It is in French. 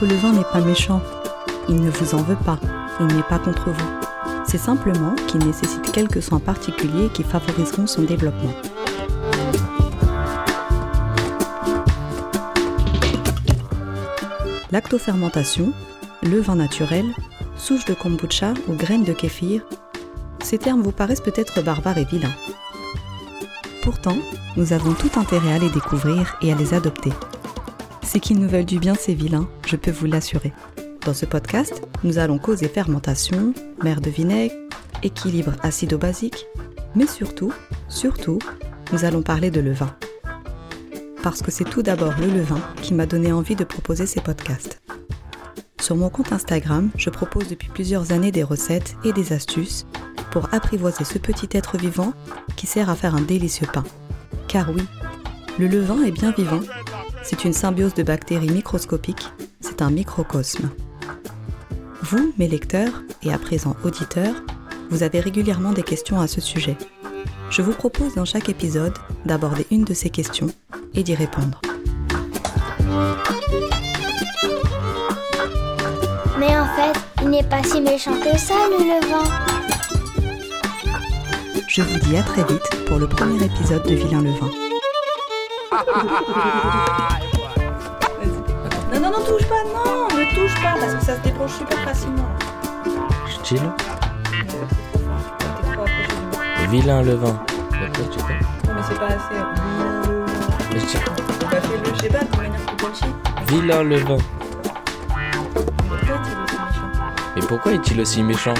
Votre levain n'est pas méchant. Il ne vous en veut pas. Il n'est pas contre vous. C'est simplement qu'il nécessite quelques soins particuliers qui favoriseront son développement. Lactofermentation, levain naturel, souche de kombucha ou graines de kéfir, ces termes vous paraissent peut-être barbares et vilains. Pourtant, nous avons tout intérêt à les découvrir et à les adopter. C'est qu'ils nous veulent du bien ces vilains, je peux vous l'assurer. Dans ce podcast, nous allons causer fermentation, mer de vinaigre, équilibre acido-basique, mais surtout, surtout, nous allons parler de levain. Parce que c'est tout d'abord le levain qui m'a donné envie de proposer ces podcasts. Sur mon compte Instagram, je propose depuis plusieurs années des recettes et des astuces pour apprivoiser ce petit être vivant qui sert à faire un délicieux pain. Car oui, le levain est bien vivant. C'est une symbiose de bactéries microscopiques, c'est un microcosme. Vous, mes lecteurs, et à présent auditeurs, vous avez régulièrement des questions à ce sujet. Je vous propose dans chaque épisode d'aborder une de ces questions et d'y répondre. Mais en fait, il n'est pas si méchant que ça, le levain. Je vous dis à très vite pour le premier épisode de Vilain le vin. Non, non, non, touche pas, non, ne touche pas, parce que ça se débranche super facilement. Du micro. Vilain levain. Pourquoi tu fais Non, mais c'est pas assez. Mais je dis, Bah, fais-le, je sais pas, de manière plus. Vilain tu ce méchant? Mais pourquoi est-il aussi méchant?